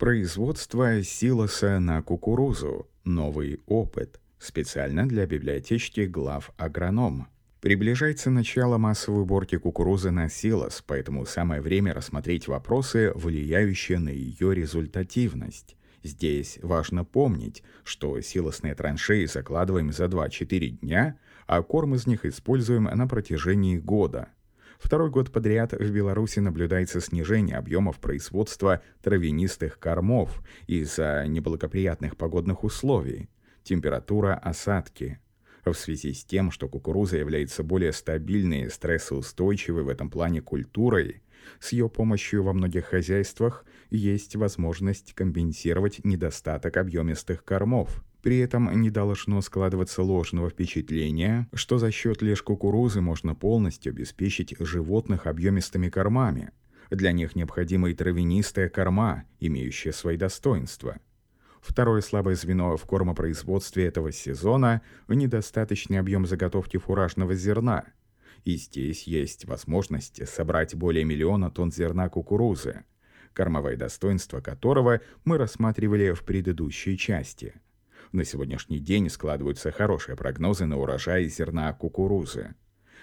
Производство силоса на кукурузу. Новый опыт. Специально для библиотечки глав агроном. Приближается начало массовой уборки кукурузы на силос, поэтому самое время рассмотреть вопросы, влияющие на ее результативность. Здесь важно помнить, что силосные траншеи закладываем за 2-4 дня, а корм из них используем на протяжении года – Второй год подряд в Беларуси наблюдается снижение объемов производства травянистых кормов из-за неблагоприятных погодных условий, температура, осадки. В связи с тем, что кукуруза является более стабильной и стрессоустойчивой в этом плане культурой, с ее помощью во многих хозяйствах есть возможность компенсировать недостаток объемистых кормов – при этом не должно складываться ложного впечатления, что за счет лишь кукурузы можно полностью обеспечить животных объемистыми кормами. Для них необходима и травянистая корма, имеющая свои достоинства. Второе слабое звено в кормопроизводстве этого сезона – недостаточный объем заготовки фуражного зерна. И здесь есть возможность собрать более миллиона тонн зерна кукурузы, кормовое достоинство которого мы рассматривали в предыдущей части – на сегодняшний день складываются хорошие прогнозы на урожай зерна кукурузы.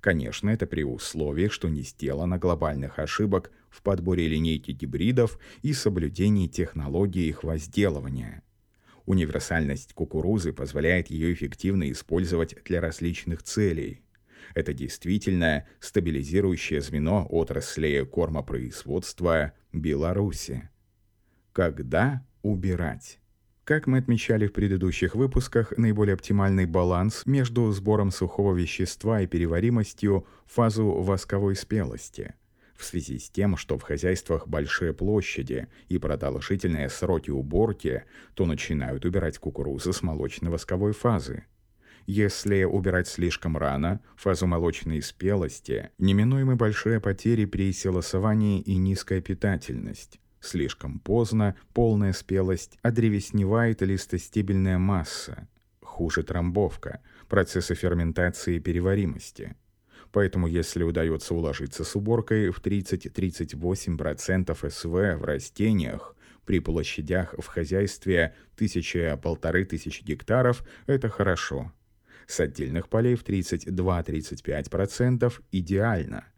Конечно, это при условии, что не сделано глобальных ошибок в подборе линейки гибридов и соблюдении технологии их возделывания. Универсальность кукурузы позволяет ее эффективно использовать для различных целей. Это действительно стабилизирующее звено отрасли кормопроизводства Беларуси. Когда убирать? Как мы отмечали в предыдущих выпусках, наиболее оптимальный баланс между сбором сухого вещества и переваримостью фазу восковой спелости. В связи с тем, что в хозяйствах большие площади и продолжительные сроки уборки, то начинают убирать кукурузу с молочно-восковой фазы. Если убирать слишком рано, фазу молочной спелости, неминуемы большие потери при силосовании и низкая питательность. Слишком поздно, полная спелость, одревесневает листостебельная масса. Хуже трамбовка, процессы ферментации и переваримости. Поэтому если удается уложиться с уборкой в 30-38% СВ в растениях, при площадях в хозяйстве тысяча-полторы тысячи гектаров – это хорошо. С отдельных полей в 32-35% идеально –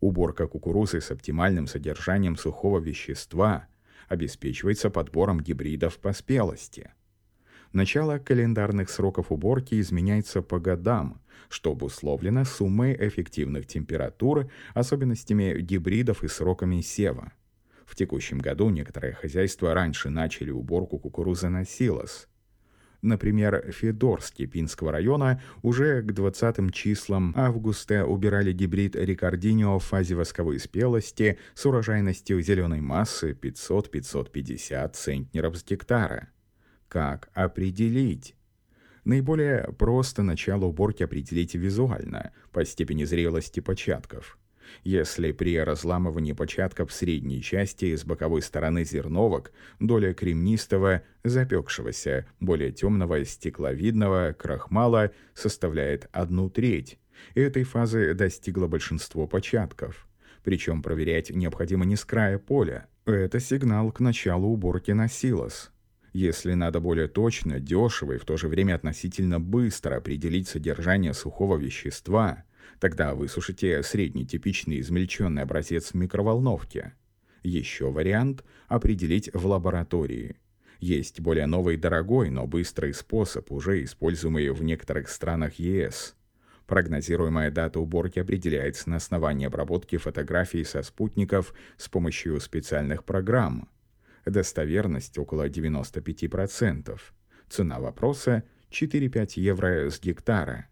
Уборка кукурузы с оптимальным содержанием сухого вещества обеспечивается подбором гибридов по спелости. Начало календарных сроков уборки изменяется по годам, что обусловлено суммой эффективных температур, особенностями гибридов и сроками сева. В текущем году некоторые хозяйства раньше начали уборку кукурузы на силос, Например, Федорский Пинского района уже к 20 числам августа убирали гибрид Рикардинио в фазе восковой спелости с урожайностью зеленой массы 500-550 центнеров с гектара. Как определить? Наиболее просто начало уборки определить визуально, по степени зрелости початков. Если при разламывании початков средней части с боковой стороны зерновок доля кремнистого, запекшегося, более темного стекловидного крахмала составляет одну треть, этой фазы достигло большинство початков. Причем проверять необходимо не с края поля. Это сигнал к началу уборки на силос. Если надо более точно, дешево и в то же время относительно быстро определить содержание сухого вещества – Тогда высушите средний типичный измельченный образец в микроволновке. Еще вариант – определить в лаборатории. Есть более новый дорогой, но быстрый способ, уже используемый в некоторых странах ЕС. Прогнозируемая дата уборки определяется на основании обработки фотографий со спутников с помощью специальных программ. Достоверность около 95%. Цена вопроса – 4-5 евро с гектара.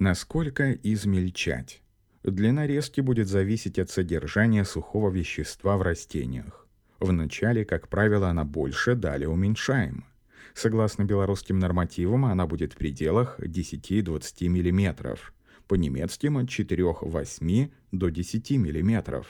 Насколько измельчать? Для нарезки будет зависеть от содержания сухого вещества в растениях. Вначале, как правило, она больше, далее уменьшаем. Согласно белорусским нормативам, она будет в пределах 10-20 мм, по немецким от 4-8 до 10 мм.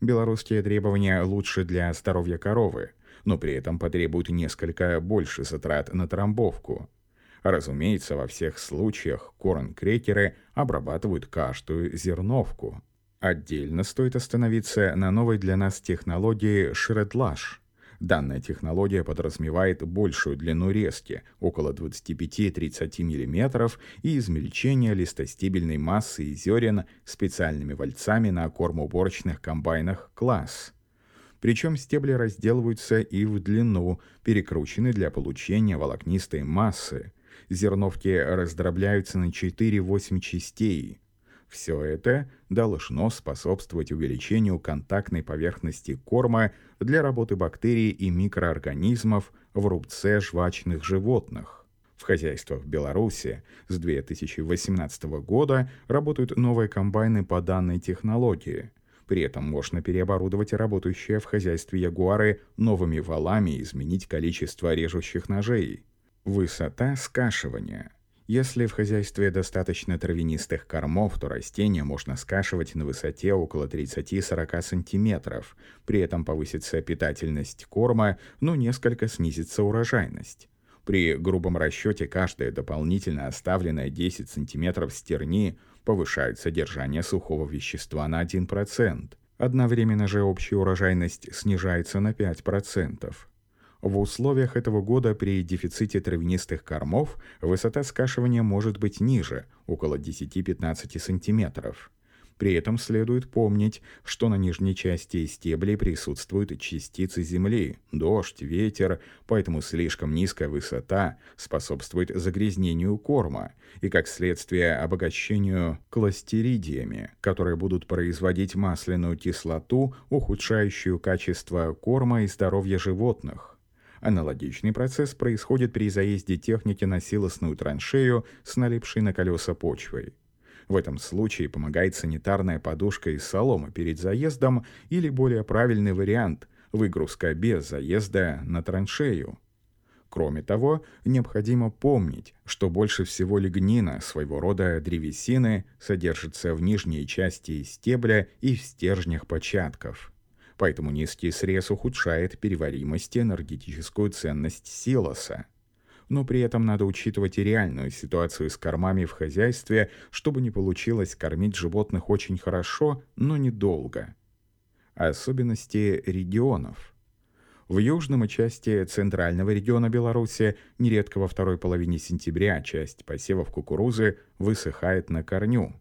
Белорусские требования лучше для здоровья коровы, но при этом потребуют несколько больше затрат на трамбовку – Разумеется, во всех случаях корн-крекеры обрабатывают каждую зерновку. Отдельно стоит остановиться на новой для нас технологии шредлаж. Данная технология подразумевает большую длину резки, около 25-30 мм, и измельчение листостебельной массы и зерен специальными вальцами на кормоуборочных комбайнах «Класс». Причем стебли разделываются и в длину, перекручены для получения волокнистой массы. Зерновки раздробляются на 4-8 частей. Все это должно способствовать увеличению контактной поверхности корма для работы бактерий и микроорганизмов в рубце жвачных животных. В хозяйствах Беларуси с 2018 года работают новые комбайны по данной технологии – при этом можно переоборудовать работающие в хозяйстве ягуары новыми валами и изменить количество режущих ножей. Высота скашивания. Если в хозяйстве достаточно травянистых кормов, то растения можно скашивать на высоте около 30-40 см. При этом повысится питательность корма, но несколько снизится урожайность. При грубом расчете каждая дополнительно оставленная 10 см стерни повышает содержание сухого вещества на 1%. Одновременно же общая урожайность снижается на 5%. В условиях этого года при дефиците травянистых кормов высота скашивания может быть ниже, около 10-15 сантиметров. При этом следует помнить, что на нижней части стеблей присутствуют частицы земли, дождь, ветер, поэтому слишком низкая высота способствует загрязнению корма и, как следствие, обогащению кластеридиями, которые будут производить масляную кислоту, ухудшающую качество корма и здоровье животных. Аналогичный процесс происходит при заезде техники на силосную траншею с налипшей на колеса почвой. В этом случае помогает санитарная подушка из соломы перед заездом или более правильный вариант – выгрузка без заезда на траншею. Кроме того, необходимо помнить, что больше всего лигнина, своего рода древесины, содержится в нижней части стебля и в стержнях початков. Поэтому низкий срез ухудшает переваримость и энергетическую ценность силоса но при этом надо учитывать и реальную ситуацию с кормами в хозяйстве, чтобы не получилось кормить животных очень хорошо, но недолго. Особенности регионов. В южном части центрального региона Беларуси нередко во второй половине сентября часть посевов кукурузы высыхает на корню.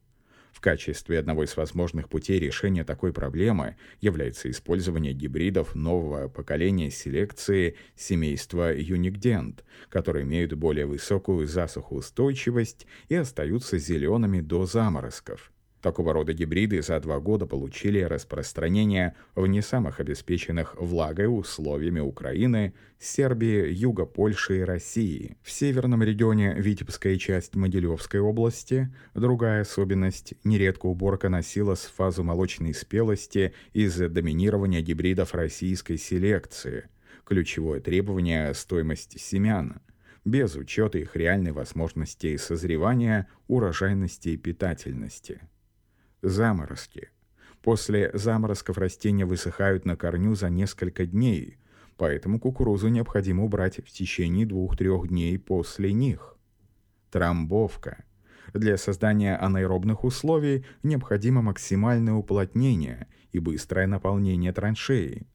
В качестве одного из возможных путей решения такой проблемы является использование гибридов нового поколения селекции семейства Юникдент, которые имеют более высокую засухоустойчивость и остаются зелеными до заморозков. Такого рода гибриды за два года получили распространение в не самых обеспеченных влагой условиями Украины, Сербии, Юга Польши и России. В северном регионе Витебская часть Могилевской области, другая особенность – нередко уборка носила с фазу молочной спелости из-за доминирования гибридов российской селекции. Ключевое требование – стоимость семян – без учета их реальной возможности созревания, урожайности и питательности. Заморозки. После заморозков растения высыхают на корню за несколько дней, поэтому кукурузу необходимо убрать в течение двух-трех дней после них. Трамбовка. Для создания анаэробных условий необходимо максимальное уплотнение и быстрое наполнение траншеи.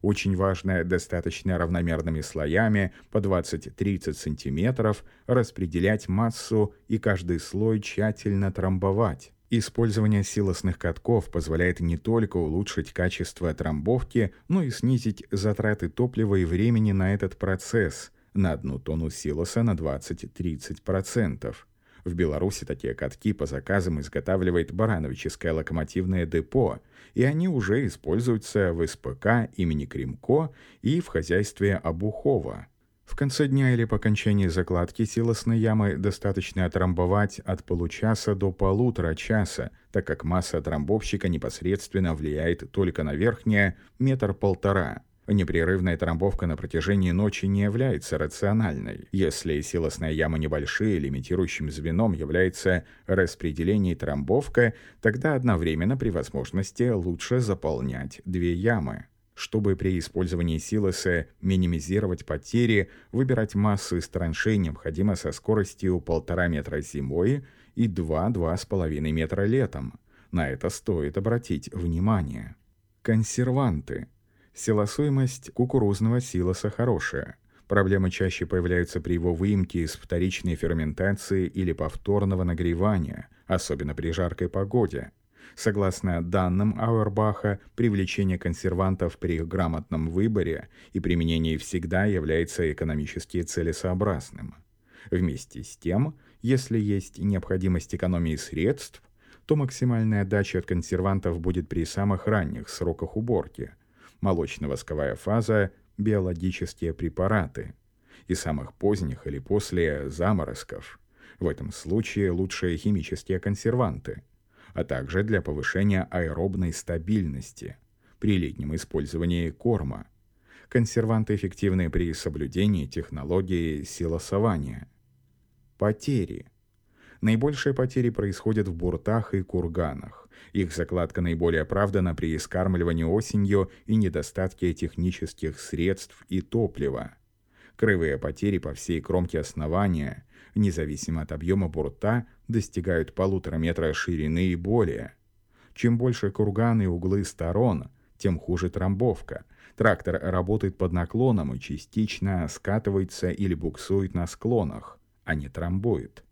Очень важно достаточно равномерными слоями по 20-30 см распределять массу и каждый слой тщательно трамбовать. Использование силосных катков позволяет не только улучшить качество трамбовки, но и снизить затраты топлива и времени на этот процесс на одну тонну силоса на 20-30%. В Беларуси такие катки по заказам изготавливает Барановическое локомотивное депо, и они уже используются в СПК имени Кремко и в хозяйстве Обухова. В конце дня или по окончании закладки силосной ямы достаточно отрамбовать от получаса до полутора часа, так как масса трамбовщика непосредственно влияет только на верхнее метр-полтора. Непрерывная трамбовка на протяжении ночи не является рациональной. Если силосная яма небольшие, лимитирующим звеном является распределение трамбовка, тогда одновременно при возможности лучше заполнять две ямы. Чтобы при использовании силоса минимизировать потери, выбирать массу из траншей необходимо со скоростью 1,5 метра зимой и 2-2,5 метра летом. На это стоит обратить внимание. Консерванты. Силосуемость кукурузного силоса хорошая. Проблемы чаще появляются при его выемке из вторичной ферментации или повторного нагревания, особенно при жаркой погоде. Согласно данным Ауэрбаха, привлечение консервантов при грамотном выборе и применении всегда является экономически целесообразным. Вместе с тем, если есть необходимость экономии средств, то максимальная отдача от консервантов будет при самых ранних сроках уборки. Молочно-восковая фаза, биологические препараты. И самых поздних или после заморозков. В этом случае лучшие химические консерванты, а также для повышения аэробной стабильности при летнем использовании корма. Консерванты эффективны при соблюдении технологии силосования. Потери – Наибольшие потери происходят в буртах и курганах. Их закладка наиболее оправдана при скармливании осенью и недостатке технических средств и топлива. Крывые потери по всей кромке основания, независимо от объема бурта, достигают полутора метра ширины и более. Чем больше курганы и углы сторон, тем хуже трамбовка. Трактор работает под наклоном и частично скатывается или буксует на склонах, а не трамбует.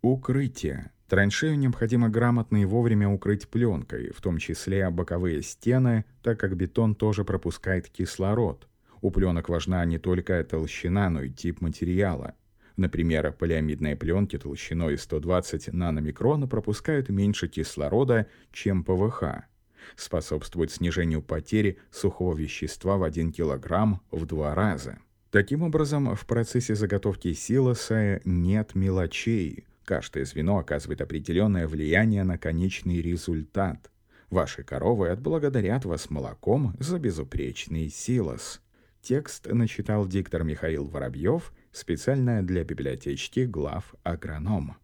Укрытие. Траншею необходимо грамотно и вовремя укрыть пленкой, в том числе боковые стены, так как бетон тоже пропускает кислород. У пленок важна не только толщина, но и тип материала. Например, полиамидные пленки толщиной 120 наномикрона пропускают меньше кислорода, чем ПВХ. Способствует снижению потери сухого вещества в 1 кг в два раза. Таким образом, в процессе заготовки силоса нет мелочей – Каждое звено оказывает определенное влияние на конечный результат. Ваши коровы отблагодарят вас молоком за безупречный силос. Текст начитал диктор Михаил Воробьев специально для библиотечки глав агроном.